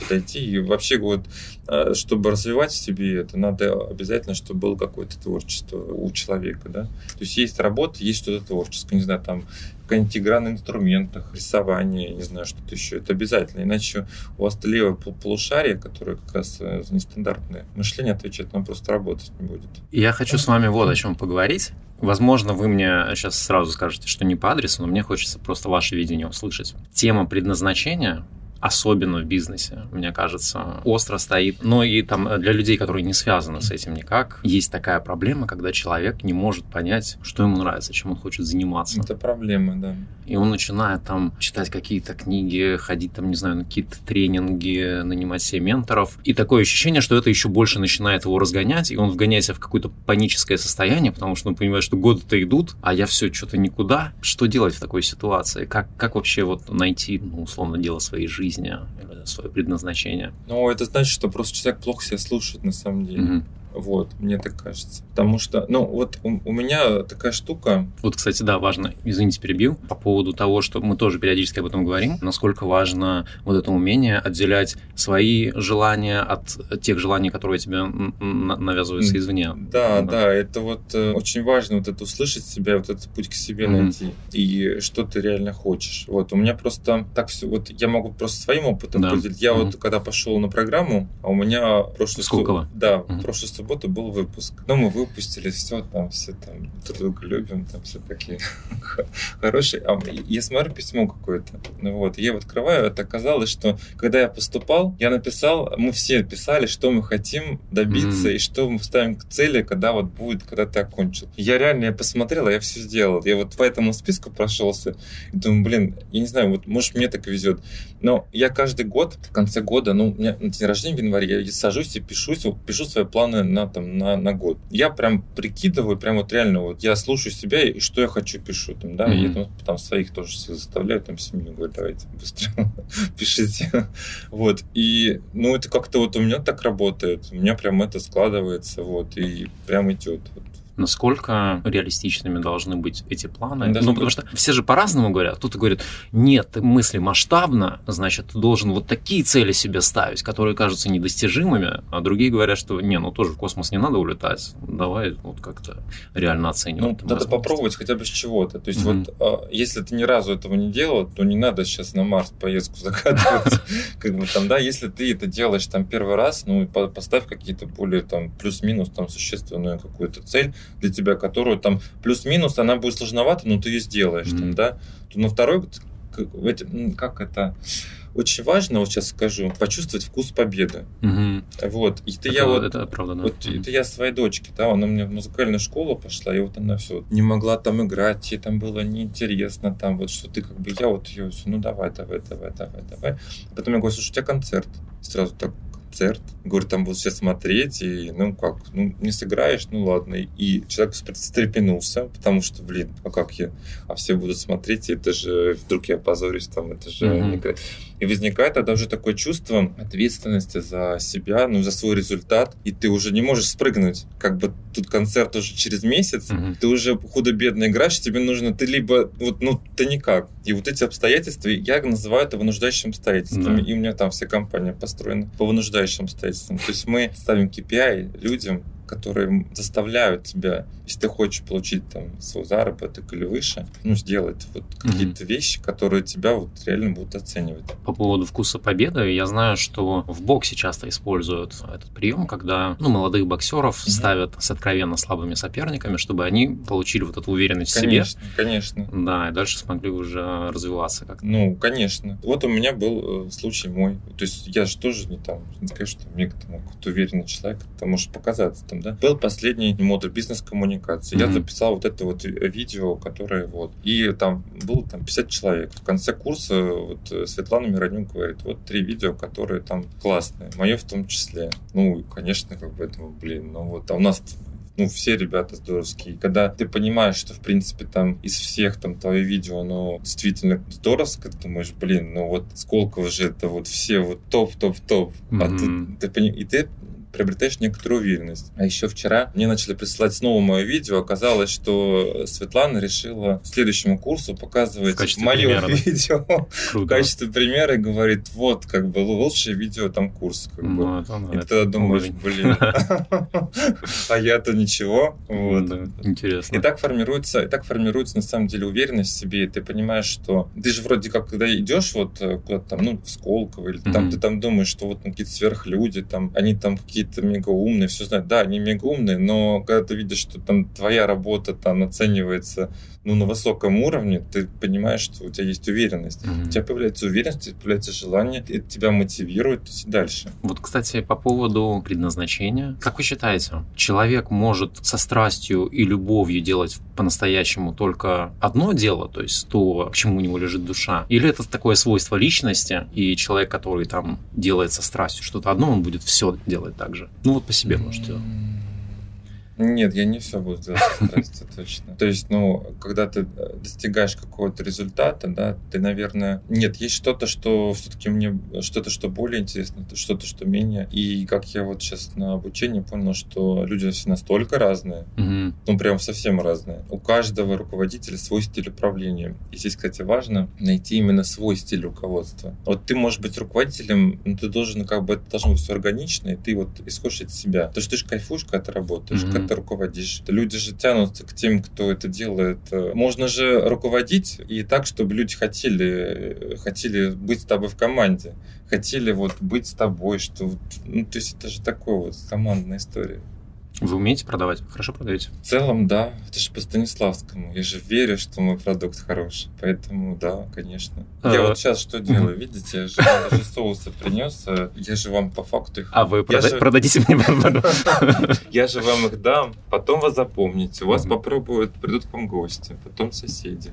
Speaker 2: подойти. И вообще вот, а, чтобы развивать в себе это, надо обязательно, чтобы было какое-то творчество у человека, да. То есть есть работа, есть что-то творческое, не знаю, там на инструментах, рисование, не знаю, что-то еще. Это обязательно. Иначе у вас левое полушарие, которое как раз э, нестандартное мышление отвечает, оно просто работать не будет.
Speaker 1: Я хочу с вами вот о чем поговорить. Возможно, вы мне сейчас сразу скажете, что не по адресу, но мне хочется просто ваше видение услышать. Тема предназначения особенно в бизнесе, мне кажется, остро стоит. Но и там для людей, которые не связаны с этим никак, есть такая проблема, когда человек не может понять, что ему нравится, чем он хочет заниматься.
Speaker 2: Это проблема, да.
Speaker 1: И он начинает там читать какие-то книги, ходить там, не знаю, на какие-то тренинги, нанимать себе менторов. И такое ощущение, что это еще больше начинает его разгонять, и он вгоняет себя в какое-то паническое состояние, потому что он понимает, что годы-то идут, а я все что-то никуда. Что делать в такой ситуации? Как, как вообще вот найти, ну, условно, дело своей жизни? Жизни или свое предназначение.
Speaker 2: Ну, это значит, что просто человек плохо себя слушает на самом деле. Угу. Вот, мне так кажется. Потому что, ну, вот у, у меня такая штука.
Speaker 1: Вот, кстати, да, важно, извините, перебил, по поводу того, что мы тоже периодически об этом говорим, насколько важно вот это умение отделять свои желания от тех желаний, которые тебе навязываются извне.
Speaker 2: Да, да, да, это вот э, очень важно вот это услышать себя, вот этот путь к себе mm-hmm. найти и что ты реально хочешь. Вот, у меня просто так все, вот я могу просто своим опытом да. поделить. Я mm-hmm. вот когда пошел на программу, а у меня
Speaker 1: прошлый... Сколково?
Speaker 2: Да, mm-hmm. прошлый субботу был выпуск. Ну, мы выпустили все, там все там друг друга любим, там все такие хорошие. А я смотрю письмо какое-то. Ну, вот, я его открываю, это оказалось, что когда я поступал, я написал, мы все писали, что мы хотим добиться mm-hmm. и что мы ставим к цели, когда вот будет, когда ты окончил. Я реально, я посмотрел, я все сделал. Я вот по этому списку прошелся и думаю, блин, я не знаю, вот может мне так везет. Но я каждый год, в конце года, ну, у меня на день рождения в январе, я сажусь и пишу, пишу свои планы на, там, на, на год. Я прям прикидываю, прям вот реально, вот я слушаю себя и что я хочу пишу, там, да, mm-hmm. я там, там своих тоже заставляю, там, семью говорю, давайте быстро пишите. вот, и, ну, это как-то вот у меня так работает, у меня прям это складывается, вот, и прям идет. Вот
Speaker 1: насколько реалистичными должны быть эти планы. Да, ну, потому что все же по-разному говорят. Кто-то говорит, нет, ты мысли масштабно, значит, ты должен вот такие цели себе ставить, которые кажутся недостижимыми, а другие говорят, что не, ну тоже в космос не надо улетать, давай вот как-то реально оценивать.
Speaker 2: Ну, надо попробовать хотя бы с чего-то. То есть mm-hmm. вот а, если ты ни разу этого не делал, то не надо сейчас на Марс поездку закатывать. Как бы там, да, если ты это делаешь там первый раз, ну, поставь какие-то более там плюс-минус там существенную какую-то цель, для тебя, которую там плюс-минус, она будет сложновата, но ты ее сделаешь, mm-hmm. там, да. То на второй, как это, очень важно, вот сейчас скажу, почувствовать вкус победы. Угу. Вот. И это, это я вот, это правда, да. вот угу. это я своей дочке, да, она у меня в музыкальную школу пошла, и вот она все не могла там играть, ей там было неинтересно, там вот что ты как бы, я вот ее все, ну давай, давай, давай, давай, давай. Потом я говорю, слушай, у тебя концерт. Сразу так, концерт. Говорю, там будут все смотреть, и ну как, ну не сыграешь, ну ладно. И человек встрепенулся, потому что, блин, а как я? А все будут смотреть, и это же вдруг я позорюсь, там, это же mm-hmm. И возникает тогда уже такое чувство ответственности за себя, ну, за свой результат, и ты уже не можешь спрыгнуть. Как бы тут концерт уже через месяц, mm-hmm. ты уже худо-бедно играешь, тебе нужно, ты либо, вот, ну, ты никак. И вот эти обстоятельства, я называю это вынуждающим обстоятельствами, mm-hmm. и у меня там вся компания построена по вынуждающим обстоятельствам. То есть мы ставим KPI людям, которые заставляют тебя, если ты хочешь получить там свой заработок или выше, ну, сделать вот какие-то mm-hmm. вещи, которые тебя вот реально будут оценивать.
Speaker 1: По поводу вкуса победы, я знаю, что в боксе часто используют этот прием, когда ну, молодых боксеров mm-hmm. ставят с откровенно слабыми соперниками, чтобы они получили вот эту уверенность
Speaker 2: конечно,
Speaker 1: в себе.
Speaker 2: Конечно, конечно.
Speaker 1: Да, и дальше смогли уже развиваться как-то.
Speaker 2: Ну, конечно. Вот у меня был э, случай мой. То есть я же тоже не там, не скажу, что мне там какой-то уверенный человек, это может показаться там, да. Был последний модуль бизнес-коммуникации. Mm-hmm. Я записал вот это вот видео, которое вот. И там было там 50 человек. В конце курса вот Светлана Миронюк говорит, вот три видео, которые там классные. Мое в том числе. Ну, конечно, как бы этому, блин, ну вот, а у нас ну, все ребята здоровские. Когда ты понимаешь, что, в принципе, там из всех там твое видео, оно действительно здоровское, ты думаешь, блин, ну вот сколько уже это вот все вот топ-топ-топ. Mm-hmm. А ты, ты, и ты приобретаешь некоторую уверенность. А еще вчера мне начали присылать снова мое видео. Оказалось, что Светлана решила следующему курсу показывать мое примера, видео Круто. в качестве примера и говорит, вот, как бы лучшее видео там курс. Как бы. Ну, это, и ты тогда думаешь, блин, а я-то ничего.
Speaker 1: Интересно.
Speaker 2: И так формируется, и так формируется на самом деле уверенность в себе, и ты понимаешь, что ты же вроде как, когда идешь вот э, куда-то там, ну, в Сколково, или там ты там думаешь, что вот какие-то сверхлюди, там, они там какие-то мега умные, все знают. Да, они мега умные, но когда ты видишь, что там твоя работа там оценивается ну, на высоком уровне, ты понимаешь, что у тебя есть уверенность. Mm-hmm. У тебя появляется уверенность, у тебя появляется желание, это тебя мотивирует дальше.
Speaker 1: Вот, кстати, по поводу предназначения. Как вы считаете, человек может со страстью и любовью делать по-настоящему только одно дело, то есть то, к чему у него лежит душа? Или это такое свойство личности, и человек, который там делает со страстью что-то одно, он будет все делать так же? Ну, вот по себе можете. Mm-hmm.
Speaker 2: Нет, я не все буду делать со страстью, точно. То есть, ну, когда ты э, достигаешь какого-то результата, да, ты, наверное... Нет, есть что-то, что все-таки мне... Что-то, что более интересно, что-то, что менее. И как я вот сейчас на обучении понял, что люди все настолько разные, ну, прям совсем разные. У каждого руководителя свой стиль управления. И здесь, кстати, важно найти именно свой стиль руководства. Вот ты можешь быть руководителем, но ты должен, как бы, это должно быть все органично, и ты вот исходишь от себя. Потому что ты же кайфуешь, когда ты работаешь, mm ты руководишь. Люди же тянутся к тем, кто это делает. Можно же руководить и так, чтобы люди хотели, хотели быть с тобой в команде, хотели вот быть с тобой, что, ну, то есть это же такое вот командная история.
Speaker 1: Вы умеете продавать? Хорошо продаете?
Speaker 2: В целом, да. Это же по Станиславскому. Я же верю, что мой продукт хороший. Поэтому, да, конечно. А... Я вот сейчас что делаю? Видите, я же даже соусы принес. А я же вам по факту их...
Speaker 1: А вы прода... же... продадите мне
Speaker 2: Я же вам их дам. Потом вы запомните. У вас попробуют, придут к вам гости. Потом соседи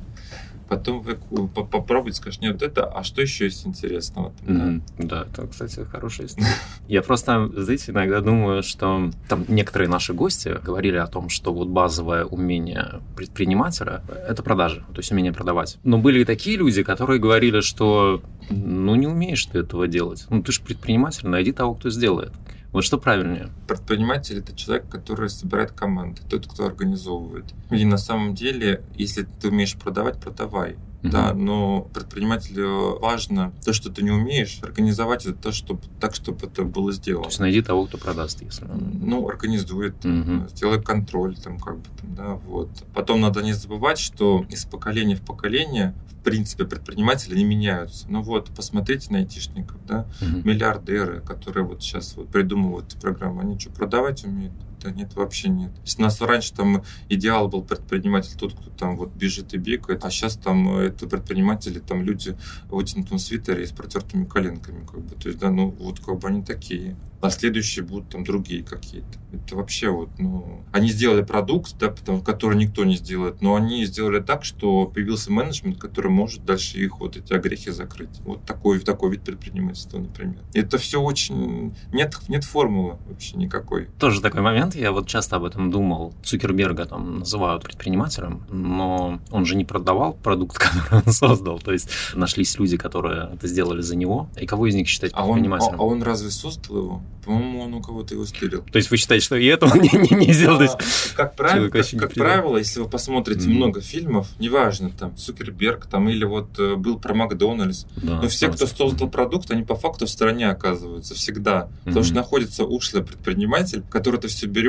Speaker 2: потом вы попробуйте, скажешь, нет, это, а что еще есть интересного?
Speaker 1: Mm-hmm. Да, это, кстати, хорошая история. Я просто, знаете, иногда думаю, что там некоторые наши гости говорили о том, что вот базовое умение предпринимателя – это продажи, то есть умение продавать. Но были и такие люди, которые говорили, что ну не умеешь ты этого делать. Ну ты же предприниматель, найди того, кто сделает. Вот что правильнее?
Speaker 2: Предприниматель – это человек, который собирает команды, тот, кто организовывает. И на самом деле, если ты умеешь продавать, продавай. Mm-hmm. Да, но предпринимателю важно то, что ты не умеешь, организовать это то, чтобы, так, чтобы это было сделано. То
Speaker 1: есть найди того, кто продаст, если.
Speaker 2: Ну, организует, mm-hmm. сделай контроль, там, как бы там, да, вот. Потом надо не забывать, что из поколения в поколение в принципе, предприниматели не меняются. Ну вот, посмотрите на айтишников, да, угу. миллиардеры, которые вот сейчас вот придумывают программы, они что, продавать умеют? Да нет, вообще нет. Если у нас раньше там идеал был предприниматель тот, кто там вот бежит и бегает, а сейчас там это предприниматели, там люди в вытянутом свитере и с протертыми коленками, как бы. То есть, да, ну вот как бы они такие а следующие будут там другие какие-то. Это вообще вот, ну, они сделали продукт, да, потому, который никто не сделает, но они сделали так, что появился менеджмент, который может дальше их вот эти огрехи закрыть. Вот такой, такой вид предпринимательства, например. Это все очень... Нет, нет формулы вообще никакой.
Speaker 1: Тоже такой момент, я вот часто об этом думал. Цукерберга там называют предпринимателем, но он же не продавал продукт, который он создал. То есть нашлись люди, которые это сделали за него. И кого из них считать предпринимателем?
Speaker 2: А он, а, а он разве создал его? По-моему, он у кого-то его стырил.
Speaker 1: То есть вы считаете, что и это он не, не, не сделал? А,
Speaker 2: как, правило, как, как правило, если вы посмотрите mm-hmm. много фильмов, неважно, там, Цукерберг, там, или вот э, был про Макдональдс, да, но все, кто создал продукт, они по факту в стороне оказываются всегда. Mm-hmm. Потому что находится ушлый предприниматель, который это все берет,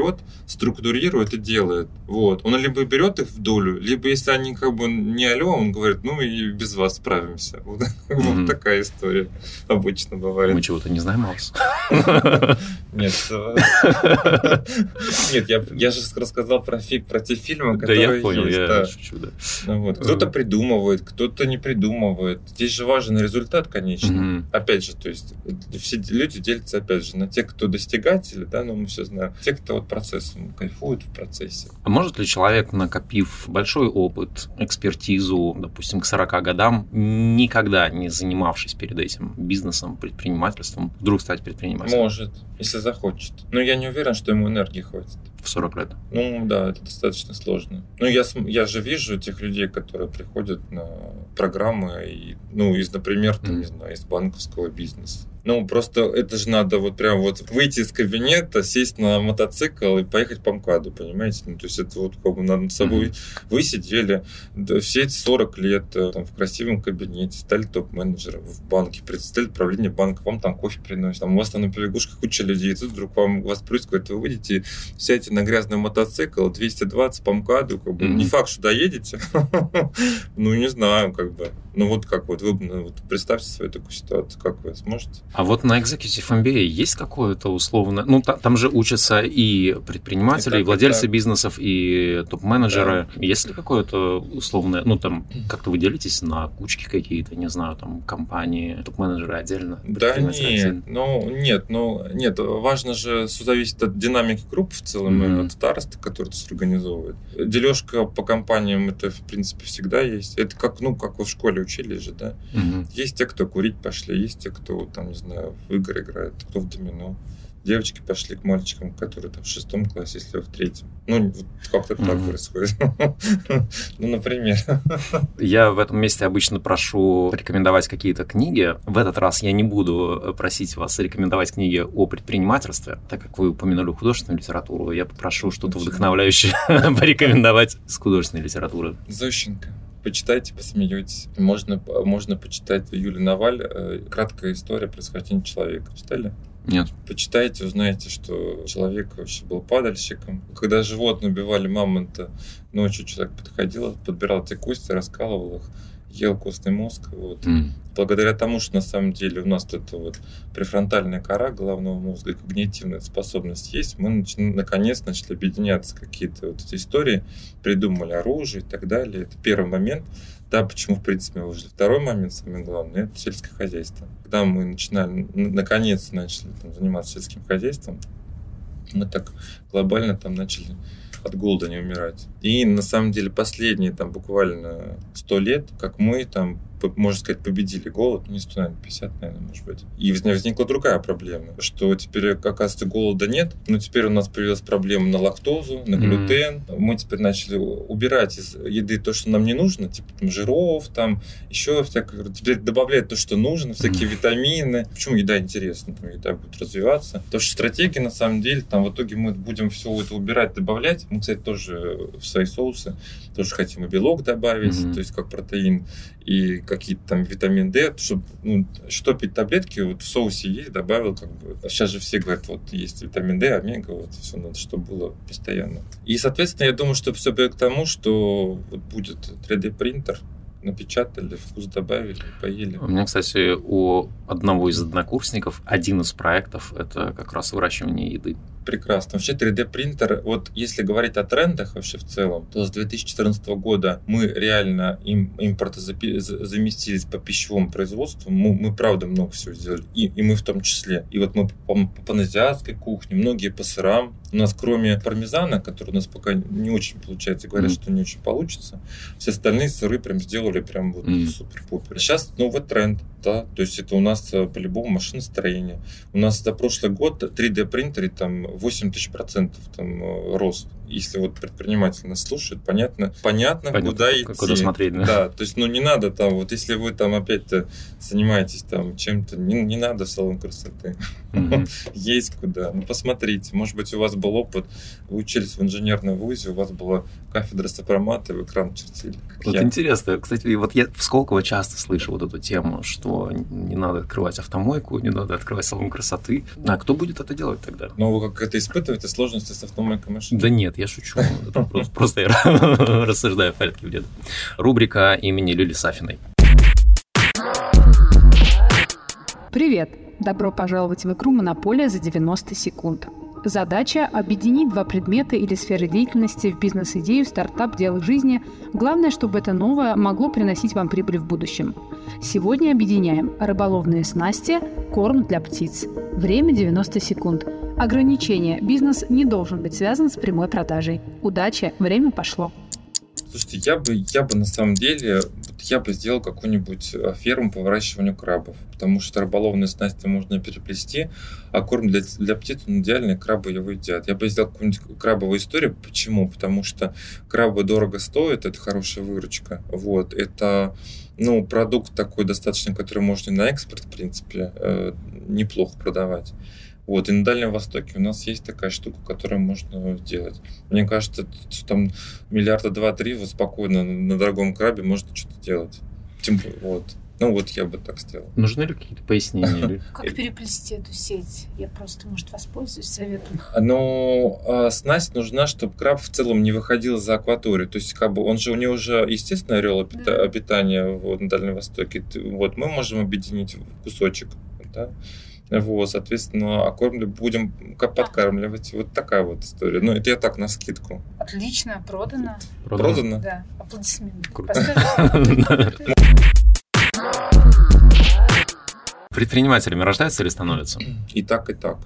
Speaker 2: структурирует и делает. Вот. Он либо берет их в долю, либо если они как бы не алло, он говорит, ну и без вас справимся. Вот, mm-hmm. вот такая история обычно бывает.
Speaker 1: Мы чего-то не знаем, Макс.
Speaker 2: Нет. Нет, я, же рассказал про, те фильмы, которые
Speaker 1: Да, я понял,
Speaker 2: есть,
Speaker 1: я шучу, да.
Speaker 2: Ну. Кто-то придумывает, кто-то не придумывает. Здесь же важен результат, конечно. Опять же, то есть все люди делятся, опять же, на тех, кто достигатели, да, ну мы все знаем, те, кто процессом кайфуют в процессе.
Speaker 1: А может ли человек, накопив большой опыт, экспертизу, допустим, к 40 годам, никогда не занимавшись перед этим бизнесом, предпринимательством, вдруг стать предпринимателем?
Speaker 2: Может, если захочет. Но я не уверен, что ему энергии хватит.
Speaker 1: В 40 лет?
Speaker 2: Ну да, это достаточно сложно. Ну я, я же вижу тех людей, которые приходят на программы, и, ну из, например, там, mm. не знаю, из банковского бизнеса. Ну, просто это же надо вот прям вот выйти из кабинета, сесть на мотоцикл и поехать по МКАДу, понимаете? Ну, то есть это вот как бы над собой mm-hmm. вы сидели да, все эти 40 лет э, там, в красивом кабинете, стали топ-менеджером в банке, представили правление банка, вам там кофе приносят, там у вас там на побегушках куча людей, и тут вдруг вам вас плюс говорит, вы выйдете, сядете на грязный мотоцикл, 220 по МКАДу, как бы, mm-hmm. не факт, что доедете, ну, не знаю, как бы. Ну, вот как вот вы ну, вот представьте свою такую ситуацию, как вы сможете?
Speaker 1: А вот на Executive MBA есть какое-то условное... Ну, там, там же учатся и предприниматели, и, и владельцы и бизнесов, и топ-менеджеры. Да. Есть ли какое-то условное... Ну, там, как-то вы делитесь на кучки какие-то, не знаю, там, компании, топ-менеджеры отдельно?
Speaker 2: Да нет, ну, нет, ну, нет. Важно же, все зависит от динамики групп в целом, mm-hmm. от староста, который это организовывает. Дележка по компаниям, это, в принципе, всегда есть. Это как, ну, как вы в школе учились же, да? Угу. Есть те, кто курить пошли, есть те, кто, там, не знаю, в игры играет, кто в домино. Девочки пошли к мальчикам, которые там в шестом классе, если в третьем. Ну, как-то так происходит. Ну, например.
Speaker 1: Я в этом месте обычно прошу рекомендовать какие-то книги. В этот раз я не буду просить вас рекомендовать книги о предпринимательстве, так как вы упомянули художественную литературу. Я попрошу что-то вдохновляющее порекомендовать с художественной литературы.
Speaker 2: Зощенко почитайте, посмеетесь. Можно, можно почитать Юли Наваль э, «Краткая история происхождения человека». Читали?
Speaker 1: Нет.
Speaker 2: Почитайте, узнаете, что человек вообще был падальщиком. Когда животные убивали мамонта, ночью человек подходил, подбирал эти кости, раскалывал их, ел костный мозг. Вот. Mm. Благодаря тому, что на самом деле у нас это вот префронтальная кора головного мозга и когнитивная способность есть, мы нач... наконец начали объединяться какие-то вот эти истории, придумали оружие и так далее. Это первый момент. Да, почему, в принципе, мы выжили. Второй момент, самый главный, это сельское хозяйство. Когда мы начинали, наконец начали там, заниматься сельским хозяйством, мы так глобально там начали от голода не умирать. И на самом деле последние там буквально сто лет, как мы там можно сказать, победили голод, не 100, наверное, 50, наверное, может быть. И возникла другая проблема, что теперь, оказывается, голода нет, но теперь у нас появилась проблема на лактозу, на глютен. Mm. Мы теперь начали убирать из еды то, что нам не нужно, типа там жиров, там еще всякое. Теперь добавлять то, что нужно, всякие mm. витамины. Почему еда интересна? Там еда будет развиваться. То, что стратегия, на самом деле, там в итоге мы будем все это убирать, добавлять. Мы, кстати, тоже в свои соусы тоже хотим и белок добавить, mm-hmm. то есть как протеин и какие-то там витамин D, чтобы ну, что пить таблетки, вот в соусе есть, добавил как бы. Сейчас же все говорят, вот есть витамин D, омега, вот все надо, чтобы было постоянно. И, соответственно, я думаю, что все к тому, что вот будет 3D принтер, напечатали, вкус добавили, поели.
Speaker 1: У меня, кстати, у одного из однокурсников один из проектов – это как раз выращивание еды
Speaker 2: прекрасно. Вообще 3D принтер, вот если говорить о трендах вообще в целом, то с 2014 года мы реально им, импортозаместились по пищевому производству. Мы, мы правда много всего сделали, и, и мы в том числе. И вот мы по, по паназиатской кухне, многие по сырам. У нас кроме пармезана, который у нас пока не очень получается, говорят, mm. что не очень получится, все остальные сыры прям сделали прям вот mm. супер-пупер. Сейчас новый тренд, да, то есть это у нас э, по-любому машиностроение. У нас за прошлый год 3D принтеры там 8 тысяч процентов там э, рост. Если вот предприниматель нас слушает, понятно, понятно, понятно куда идти.
Speaker 1: Куда смотреть, да.
Speaker 2: Да, то есть, ну, не надо там, вот если вы там опять-то занимаетесь там чем-то, не, не надо в салон красоты. Есть куда. Ну, посмотрите, может быть, у вас был опыт, вы учились в инженерном вузе, у вас была кафедра сопромата, вы экран чертили.
Speaker 1: Вот интересно. Кстати, вот я в Сколково часто слышу вот эту тему, что не надо открывать автомойку, не надо открывать салон красоты. А кто будет это делать тогда?
Speaker 2: Ну, вы как это испытываете, сложности с автомойкой машины?
Speaker 1: Да нет, я шучу. Просто я рассуждаю в порядке вреда. Рубрика имени Люли Сафиной.
Speaker 3: Привет! Добро пожаловать в игру «Монополия за 90 секунд». Задача – объединить два предмета или сферы деятельности в бизнес-идею, стартап, дело жизни. Главное, чтобы это новое могло приносить вам прибыль в будущем. Сегодня объединяем рыболовные снасти, корм для птиц. Время 90 секунд. Ограничение. Бизнес не должен быть связан с прямой продажей. Удачи, время пошло.
Speaker 2: Слушайте, я бы, я бы на самом деле, я бы сделал какую-нибудь э, ферму по выращиванию крабов, потому что рыболовные снасти можно переплести, а корм для, для птиц, он идеальный, крабы его едят. Я бы сделал какую-нибудь крабовую историю. Почему? Потому что крабы дорого стоят, это хорошая выручка. Вот, это ну, продукт такой достаточно, который можно на экспорт, в принципе, э, неплохо продавать. Вот, и на Дальнем Востоке у нас есть такая штука, которую можно сделать. Мне кажется, что там миллиарда два-три вот спокойно на дорогом крабе можно что-то делать. Тем, вот. Ну вот я бы так сделал.
Speaker 1: Нужны ли какие-то пояснения?
Speaker 4: Как переплести эту сеть? Я просто, может, воспользуюсь советом.
Speaker 2: Ну, а снасть нужна, чтобы краб в целом не выходил за акваторию. То есть, как бы он же, у него уже естественное орел да. обитания вот, на Дальнем Востоке. Вот мы можем объединить кусочек. Да? Вот, соответственно, окормли, будем подкармливать. Вот такая вот история. Ну, это я так на скидку.
Speaker 4: Отлично, продано.
Speaker 2: Продано? продано?
Speaker 4: Да, аплодисменты.
Speaker 1: Предпринимателями рождаются или становятся?
Speaker 2: И так, и так.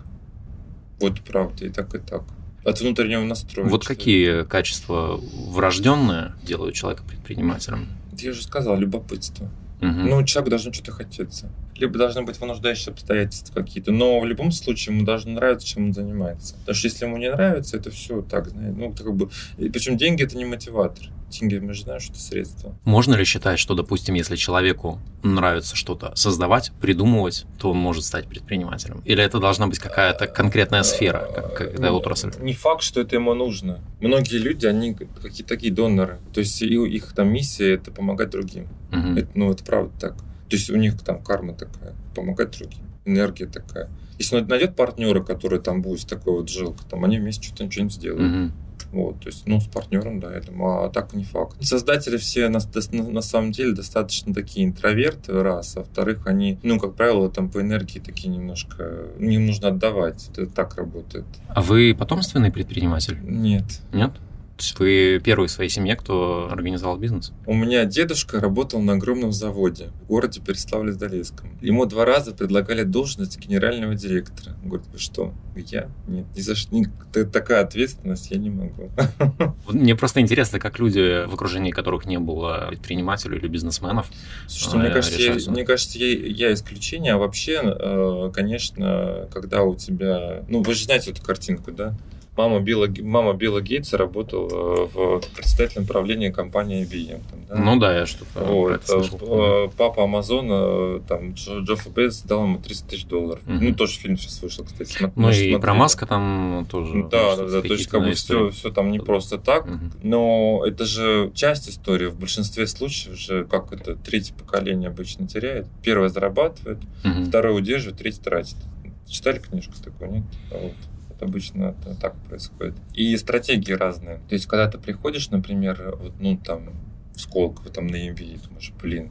Speaker 2: Вот правда, и так, и так. От внутреннего настроя.
Speaker 1: Вот какие качества врожденные делают человека предпринимателем?
Speaker 2: Я же сказал, любопытство. Угу. Ну, человек должен что-то хотеться либо должны быть вынуждающие обстоятельства какие-то. Но в любом случае ему должно нравиться, чем он занимается. Потому что если ему не нравится, это все так, знаете, ну, как бы... И причем деньги это не мотиватор. Деньги, мы же знаем, что это средство.
Speaker 1: Можно ли считать, что, допустим, если человеку нравится что-то создавать, придумывать, то он может стать предпринимателем? Или это должна быть какая-то конкретная сфера, какая-то отрасль?
Speaker 2: Не факт, что это ему нужно. Многие люди, они какие-то такие доноры. То есть их там миссия – это помогать другим. Угу. Это, ну, это правда так. То есть у них там карма такая, помогать другим, энергия такая. Если он найдет партнера, который там будет такой вот жилка, там они вместе что-то ничего сделают. Угу. Вот, то есть, ну, с партнером, да, я думаю, а так не факт. Создатели все на, на, на самом деле достаточно такие интроверты, раз, а во-вторых, они, ну, как правило, там по энергии такие немножко, им нужно отдавать, это так работает.
Speaker 1: А вы потомственный предприниматель?
Speaker 2: Нет.
Speaker 1: Нет? Есть вы первый в своей семье, кто организовал бизнес?
Speaker 2: У меня дедушка работал на огромном заводе в городе Переславле-Залесском. Ему два раза предлагали должность генерального директора. Он говорит, вы что? Я? Нет, ни за что. Такая ответственность я не могу.
Speaker 1: Мне просто интересно, как люди, в окружении которых не было предпринимателей или бизнесменов,
Speaker 2: Слушайте, мне э, кажется, я, мне кажется, я, я исключение, а вообще, э, конечно, когда у тебя... Ну, вы же знаете эту картинку, да? Мама Билла, мама Билла Гейтса работала в председательном правлении компании IBM. Там,
Speaker 1: да? Ну да, я что-то
Speaker 2: вот, э, Папа Амазона, там, Джофф Безос дал ему 300 тысяч долларов. Угу. Ну, тоже фильм сейчас вышел, кстати.
Speaker 1: Смотри, ну, и смотрели. про Маска там тоже.
Speaker 2: Да, да, да. То есть, как бы все, все там не просто так. Угу. Но это же часть истории. В большинстве случаев же, как это, третье поколение обычно теряет. Первое зарабатывает, угу. второе удерживает, третье тратит. Читали книжку такую, нет? Вот обычно это так происходит. И стратегии разные. То есть, когда ты приходишь, например, вот, ну, там, в Сколково, там, на MV, думаешь, блин,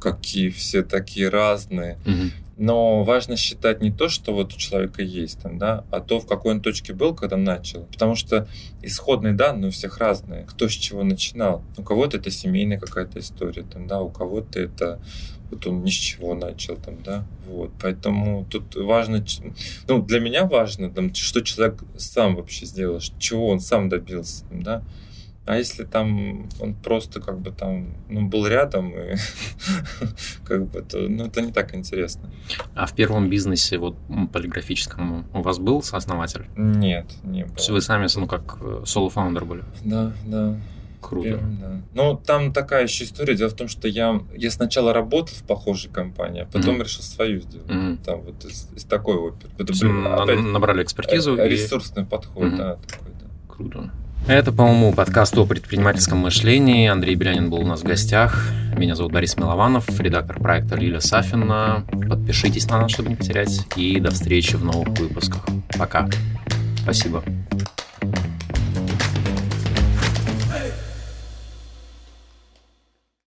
Speaker 2: какие все такие разные. Угу. Но важно считать не то, что вот у человека есть там, да, а то, в какой он точке был, когда начал. Потому что исходные данные у всех разные. Кто с чего начинал. У кого-то это семейная какая-то история, там, да, у кого-то это вот он ни с чего начал там, да, вот, поэтому тут важно, ну, для меня важно, там, что человек сам вообще сделал, чего он сам добился, там, да, а если там он просто как бы там ну, был рядом, и как бы то, ну, это не так интересно.
Speaker 1: А в первом бизнесе, вот полиграфическом, у вас был сооснователь?
Speaker 2: Нет, не было. То
Speaker 1: есть вы сами, ну, как э, соло-фаундер были?
Speaker 2: Да, да.
Speaker 1: Круто. Первым,
Speaker 2: да. Ну, там такая еще история. Дело в том, что я, я сначала работал в похожей компании, а потом mm-hmm. решил свою сделать. Mm-hmm. Там вот из, из такой оперы. Это,
Speaker 1: блин, опять, набрали экспертизу.
Speaker 2: Э, ресурсный и... подход, mm-hmm. да, такой, да.
Speaker 1: Круто. Это, по-моему, подкаст о предпринимательском мышлении. Андрей Белянин был у нас в гостях. Меня зовут Борис Милованов, редактор проекта Лиля Сафина. Подпишитесь на нас, чтобы не потерять. И до встречи в новых выпусках. Пока. Спасибо.